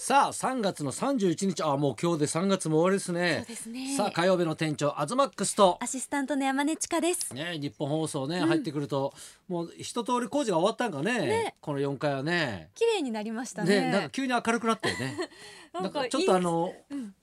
さあ3月の31日あもう今日で3月も終わりですね。そうですね。さあ火曜日の店長アズマックスと。アシスタントの山根千佳です。ね日本放送ね、入ってくるともう一通り工事が終わったんかねね。この4階はね。綺麗になりましたね。ねなんか急に明るくなったよね。ななんかちょっとあの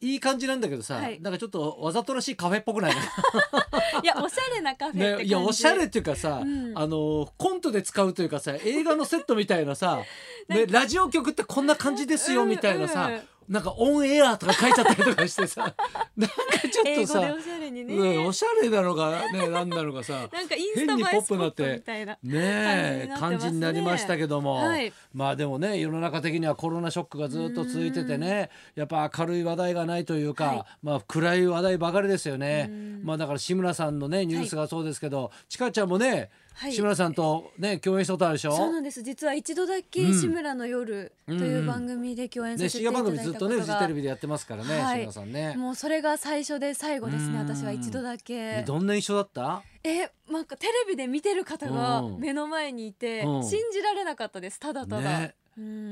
いい感じなんだけどさ、はい。なんかちょっとわざとらしいカフェっぽくない？いやおしゃれなカフェって感ね、じ。いやおしゃれっていうかさ、うん。あのコントで使うというかさ映画のセットみたいなさ、ね、ラジオ局ってこんな感じですよみたいなさ、うんうんなんかオンエアとか書いちゃったりとかしてさ なんかちょっとさおしゃれにね。うんおしゃれなのがねなんなのかさ なんかインスタ変にポップになって。ねえ感じになりましたけども、はい。まあでもね世の中的にはコロナショックがずっと続いててねやっぱ明るい話題がないというか、はい。まあ暗い話題ばかりですよね。うん。まあだから志村さんのねニュースがそうですけど、ちかちゃんもね、はい。志村さんとね共演したことあるでしょ？そうなんです。実は一度だけうん。志村の夜という番組で共演さね、せていただいたこと組ずっとねフジテレがビでやってますからね、はい志村さんね。もうそれが最初で最後ですね。うん私は一度だでけどんな印象だった？えなんかテレビで見てる方がうん。目の前にいてうん。信じられなかったです。ただただ、ね。うん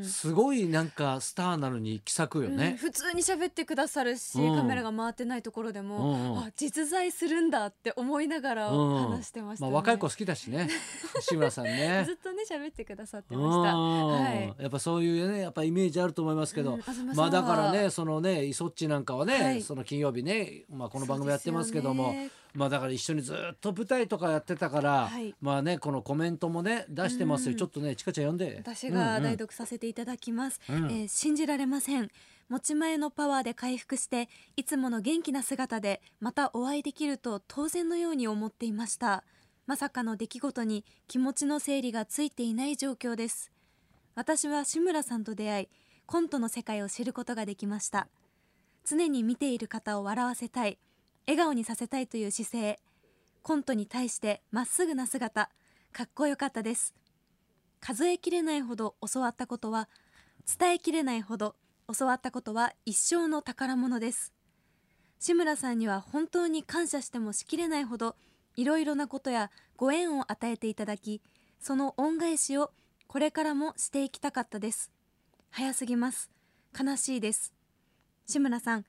すごいなんかスターなのに気さくようんね。普通に喋ってくださるし、うん。カメラが回ってないところでも、うんうん。あ実在するんだって思いながらうん。話してました、ね。まあ若い子好きだしね。志村さんね。ず。っとね喋ってくださってうんました。はい。やっぱそういうねやっぱイメージあると思いますけど、まあだからねそのねイソッチなんかはね、はい。その金曜日ね、まあ、この番組やってますけどもまあだから一緒にずっと舞台とかやってたから、はい。まあねこのコメントもね出してますよ、うん。ちょっとねちかちゃん読んで。私が代読させていただきます、うん。えー信じられません。持ち前のパワーで回復していつもの元気な姿でまたお会いできると当然のように思っていました。まさかの出来事に気持ちの整理がついていない状況です。私は志村さんと出会いコントの世界を知ることができました。常に見ている方を笑わせたい笑顔にさせたいという姿勢コントに対してまっすぐな姿かっこよかったです。数えきれないほど教わったことは伝えきれないほど教わったことは一生の宝物です。志村さんには本当に感謝してもしきれないほどいろいろなことやご縁を与えていただきその恩返しをこれからもしていきたかったです。早すぎます。悲しいです。志村さん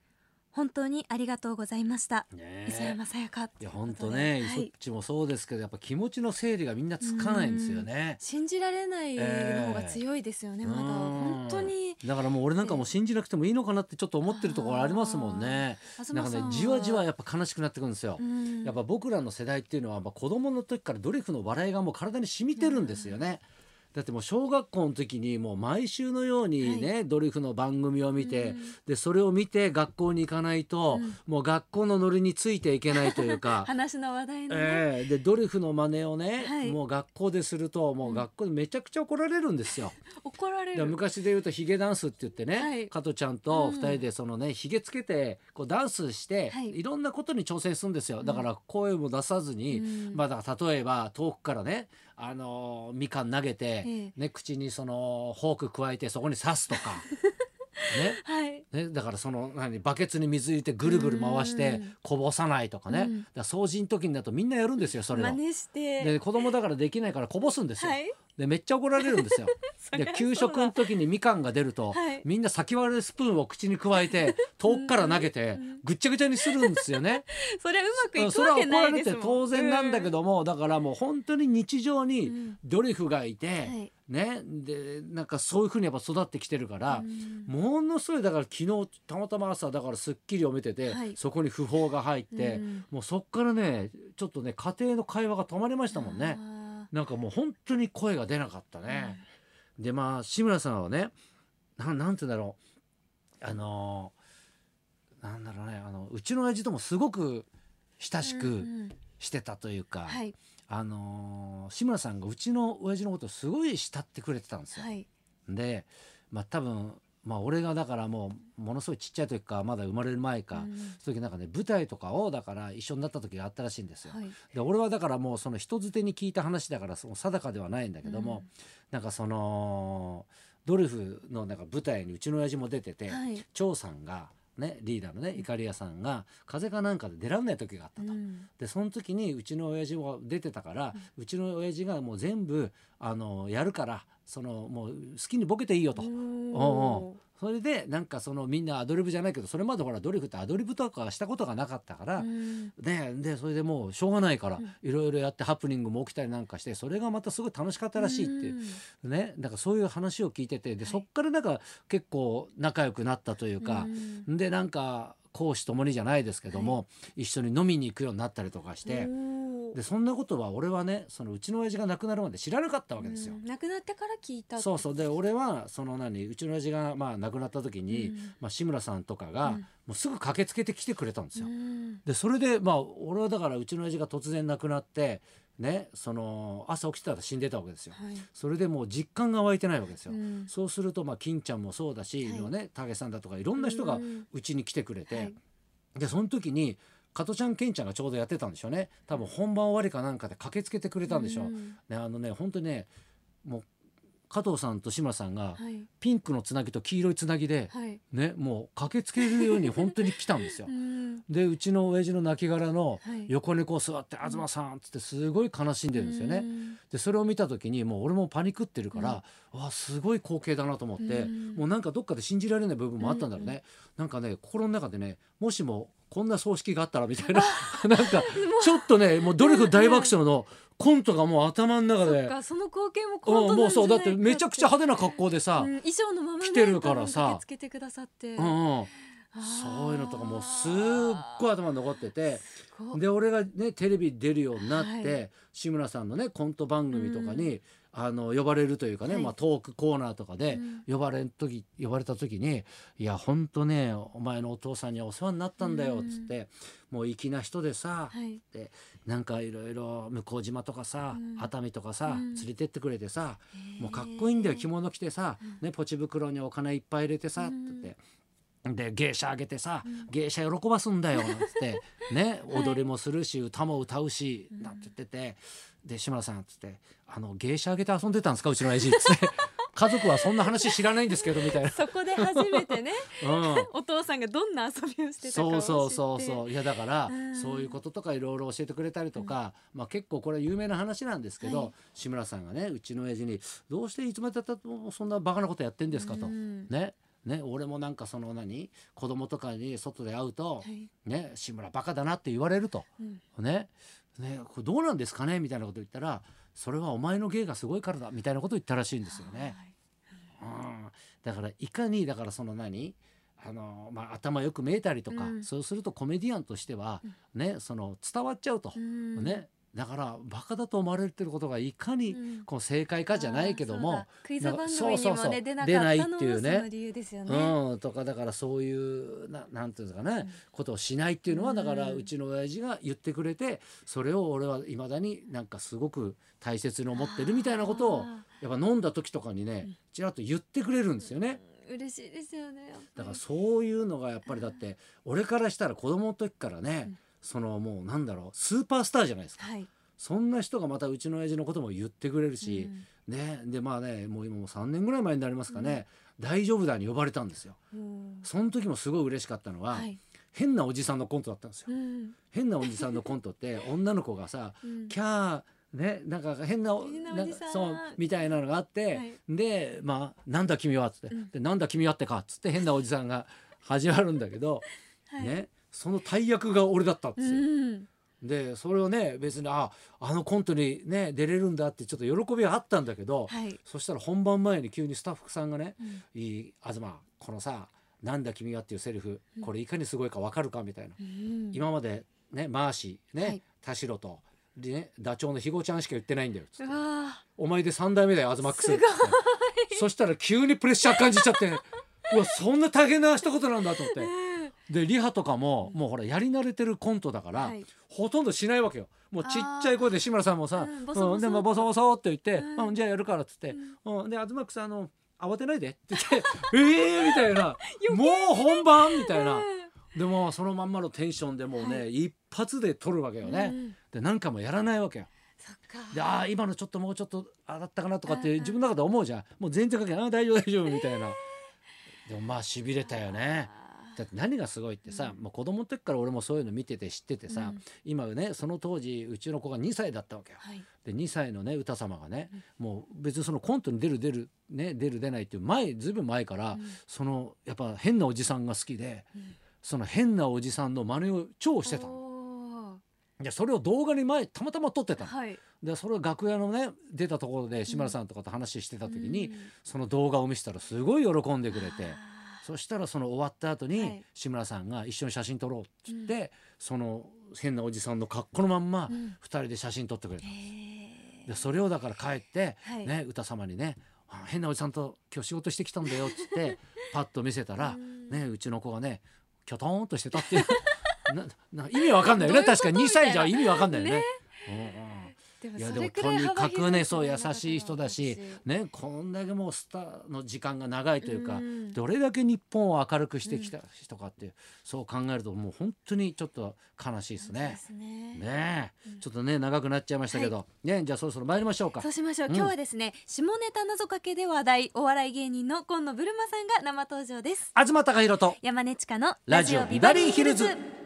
本当にありがとうございました、ねえ。磯山さやか。いや本当ね、イソッチもそうですけどやっぱ気持ちの整理がみんなつかないんですよね。信じられないの方が強いですよね、まだ。うん。本当に。だからもう俺なんかもう信じなくてもいいのかなってちょっと思ってるところありますもんね。なんかねじわじわやっぱ悲しくなってくるんですよ。やっぱ僕らの世代っていうのは、まあ、子供の時からドリフの笑いがもう体に染みてるんですよね。だってもう小学校の時にもう毎週のようにね、ドリフの番組を見て、うん。でそれを見て学校に行かないと、うん。もう学校のノリについていけないというか。話の話題のね、ええ。でドリフの真似をね、はい。もう学校でするともう学校でめちゃくちゃ怒られるんですよ。怒られる。で昔で言うとヒゲダンスって言ってね、はい。加トちゃんとうん。二人でそのねヒゲつけてこうダンスして、はい。い、ろんなことに挑戦するんですよ。だから声も出さずに、うん。まあだ例えば遠くからねあのーみかん投げて、ええ。ね口にそのフォーク加えてそこに刺すとか。ね。はい。ね、だからその何バケツに水入れてぐるぐる回してうん。こぼさないとかね、うん。だ掃除の時になるとみんなやるんですよそれを。真似して。で子供だからできないからこぼすんですよ。はいでめっちゃ怒られるんですよ。で給食の時にみかんが出ると、はい。みんな先割れスプーンを口に加えて 遠くから投げてぐっちゃぐちゃにするんですよね。それはうまくいくそれはわけ怒られてないですもん。当然なんだけども、だからもう本当に日常うにん。ドリフがいて、はい。ね。でなんかそういうふうにやっぱ育ってきてるから。うん。ものすごいだから昨日たまたま朝だから『スッキリ』を見てて、はい。そこに訃報が入って、うん。もうそっからねちょっとね家庭の会話が止まりましたもんね。あなんかもう本当に声が出なかったね。でまあ志村さんはねなんなんて言うんだろう。あのーなんだろうね。あのうちの親父ともすごく親しくしてたというか、はい。あのー志村さんがうちの親父のことをすごい慕ってくれてたんですよ。はい。でまあ多分まあ俺がだからもうものすごいちっちゃい時かまだ生まれる前か、うん。その時なんかね舞台とかをだから一緒になった時があったらしいんですよ。はい。で俺はだからもうその人づてに聞いた話だからその定かではないんだけども、うん。なんかそのドリフのなんか舞台にうちの親父も出てて、はい。長さんがねリーダーのねいかりやさんが風邪かなんかで出られない時があったと。うん。でその時にうちの親父も出てたから、うちの親父がもう全部あのやるからそのもう好きにボケていいよと。それでなんかそのみんなアドリブじゃないけどそれまでほらドリフってアドリブとかしたことがなかったから、うん。ね、でそれでもうしょうがないからうん。いろいろやってハプニングも起きたりなんかしてそれがまたすごい楽しかったらしいってねだからそういう話を聞いててではい。そっからなんか結構仲良くなったというかう、ん。でなんか講師ともにじゃないですけども、一緒に飲みに行くようになったりとかして、でそんなことは俺はねそのうちの親父が亡くなるまで知らなかったわけですよ。うん亡くなってから聞いたそうそう。で俺はその何うちの親父がまあ亡くなった時に、うん。まあ、志村さんとかが、うん。もうすぐ駆けつけてきてくれたんですよ。うん。でそれでまあ俺はだからうちの親父が突然亡くなってねその朝起きてたら死んでたわけですよ。はい。それでもう実感が湧いてないわけですよ。うん。そうするとまあ金ちゃんもそうだし、はい。のね武さんだとかいろんな人がうん。うちに来てくれて、はい。でその時に加トちゃんケンちゃんがちょうどやってたんでしょうね。多分本番終わりかなんかで駆けつけてくれたんでしょう。ん。ねあのね本当にねもう加藤さんと志村さんがはい。ピンクのつなぎと黄色いつなぎで、はい。ねもう駆けつけるように本当に来たんですよ。う。ん。でうちの親父の亡骸のはい。横にこう座って「東さん」っつってすごい悲しんでるんですよね。うん。でそれを見た時にもう俺もパニクってるから、わあすごい光景だなと思って、うん。もうなんかどっかで信じられない部分もあったんだろうね、なんかね心の中でねもしもこんな葬式があったらみたいな。なんかちょっとねもうドリフ大爆笑のコントがもう頭の中で。かその光景もうコントん、もうそうだってめちゃくちゃ派手な格好でさ、うん衣装のままね来てるからさ。多分駆けつけてくださって。うんそういうのとかもうすっごい頭に残っててで俺がねテレビ出るようになって、はい。志村さんのねコント番組とかに、あの呼ばれるというかね、はい。まあ、トークコーナーとかでうん。呼ばれん時呼ばれた時に「いやほんとねお前のお父さんにはお世話になったんだよ」っつって、もう粋な人でさ、はい。でなんかいろいろ向島とかさ、うん。熱海とかさ、うん。連れてってくれてさ、もうかっこいいんだよ着物着てさ、ね、ポチ袋にお金いっぱい入れてさ、うん。って言って。で芸者あげてさ、うん。芸者喜ばすんだよなんつって。ね踊りもするし歌も歌うし、うん。なんて言ってて。で志村さんっつって「あの芸者あげて遊んでたんですかうちの親父」っつって「家族はそんな話知らないんですけど」みたいな。そこで初めてね うん。お父さんがどんな遊びをしてたかをそう知って。そうそうそういやだから、うん。そういうこととかいろいろ教えてくれたりとか、まあ、結構これは有名な話なんですけど、はい。志村さんがねうちの親父に「どうしていつまでたってもそんなバカなことやってんですか?」と。うん。ねね、俺もなんかその何子供とかに外で会うと、はい。ね、志村バカだなって言われると、うん。ね。ね、これどうなんですかねみたいなこと言ったらそれはお前の芸がすごいからだみたいなことを言ったらしいんですよね。うん、だからいかにだからその何あの、まあ、頭よく見えたりとか、うん。そうするとコメディアンとしては、ね、その伝わっちゃうと、うん。ね、だからバカだと思われてることがいかにうん。こう正解かじゃないけどもうだ、クイズ番組にもね出ないっていうね。理由ですよね。うん、とかだからそういうななんていうんですかね、うん。ことをしないっていうのはうん。だからうちの親父が言ってくれてそれを俺はいまだになんかすごく大切に思ってるみたいなことをあやっぱ飲んだ時とかにねうん。ちらっと言ってくれるんですよね。ー嬉しいですよね。だからそういうのがやっぱりだって俺からしたら子供の時からね、うんそのもうなんだろうスーパースターじゃないですか。はい。そんな人がまたうちの親父のことも言ってくれるし、ね。でまあねもう今もう3年ぐらい前になりますかね、大丈夫だに呼ばれたんですよ。うん。その時もすごい嬉しかったのは、はい。変なおじさんのコントだったんですよ。うん。変なおじさんのコントって 女の子がさうん。キャーねなんか変ななんかそうみたいなのがあって、はい。でまあなんだ君はっつって、うん。でなんだ君はってかっつって変なおじさんが始まるんだけど、はい。ねその大役が俺だったんですよ。うん。でそれをね別にああのコントにね出れるんだってちょっと喜びはあったんだけど、はい。そしたら本番前に急にスタッフさんがねうん「いい東このさなんだ君は」っていうセリフこれいかにすごいかわかるかみたいな。うん。今までねマーシーね、はい。田代とでねダチョウの肥後ちゃんしか言ってないんだよつって。うわお前で三代目だよアズマックス。そしたら急にプレッシャー感じちゃってうわそんな大変な一言なんだと思って。ーでリハとかももうほらやり慣れてるコントだから、はい。ほとんどしないわけよ。もうちっちゃい声で志村さんもさ「うんボソボソ。うんでもボソボソ」って言って「うん。うんじゃあやるから」っつって「うん。でアズマックスあの慌てないで」って言って「ええ!」みたいな「もう本番!」みたいな。でもそのまんまのテンションでもうね、は一発で撮るわけよね。うんで何回もやらないわけよ。そっか。でああ今のちょっともうちょっと上がったかなとかって自分の中で思うじゃん。もう全然かけない。大丈夫大丈夫みたいな。でもまあしびれたよね。あだって何がすごいってさ、もう子供の時から俺もそういうの見てて知っててさ、うん。今ねその当時うちの子が2歳だったわけよ。はい。で2歳のね歌様がね、もう別にそのコントに出る出るね出る出ないっていう前ずいぶん前から、うん。そのやっぱ変なおじさんが好きで、うん。その変なおじさんの真似を超してたの。おでそれを動画に前たまたま撮ってたの。ーはい。でそれを楽屋のね出たところで志村さんとかと話してた時に、うん。その動画を見せたらすごい喜んでくれて。あそしたらその終わった後に、はい。志村さんが一緒に写真撮ろうっつって、その変なおじさんの格好のまんまうん。二人で写真撮ってくれたー、へー。でそれをだから帰って、はい。ね歌様にねあ変なおじさんと今日仕事してきたんだよっつって パッと見せたら、うん。ねうちの子がねきょとんとしてたっていう。なな意味わかんないよね。確かに2歳じゃ意味わかんないよね。ねいやでもとにかくねそう優しい人だし中ねこんだけもうスターの時間が長いというかうん。どれだけ日本を明るくしてきた人かっていうそう考えるともう本当にちょっと悲しいですね。すね。ねえ。ちょっとね長くなっちゃいましたけど。ねじゃあそろそろ参りましょうか。そう。しましょう、うん。今日はですね下ネタ謎かけで話題お笑い芸人の今野ブルマさんが生登場です。東貴博と山根千佳のラジオビバリーヒルズ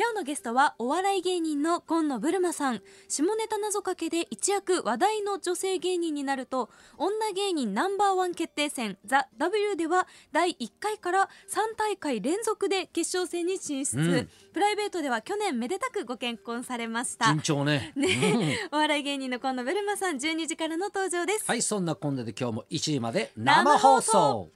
今日のゲストはお笑い芸人の今野ブルマさん。下ネタ謎かけで一躍話題の女性芸人になると女芸人ナンバーワン決定戦ザ・ W では第1回から3大会連続で決勝戦に進出、うん。プライベートでは去年めでたくご結婚されました。順調ね。うん。お笑い芸人の今野ブルマさん12時からの登場です、はいそんなこんなで今日も1時まで生放送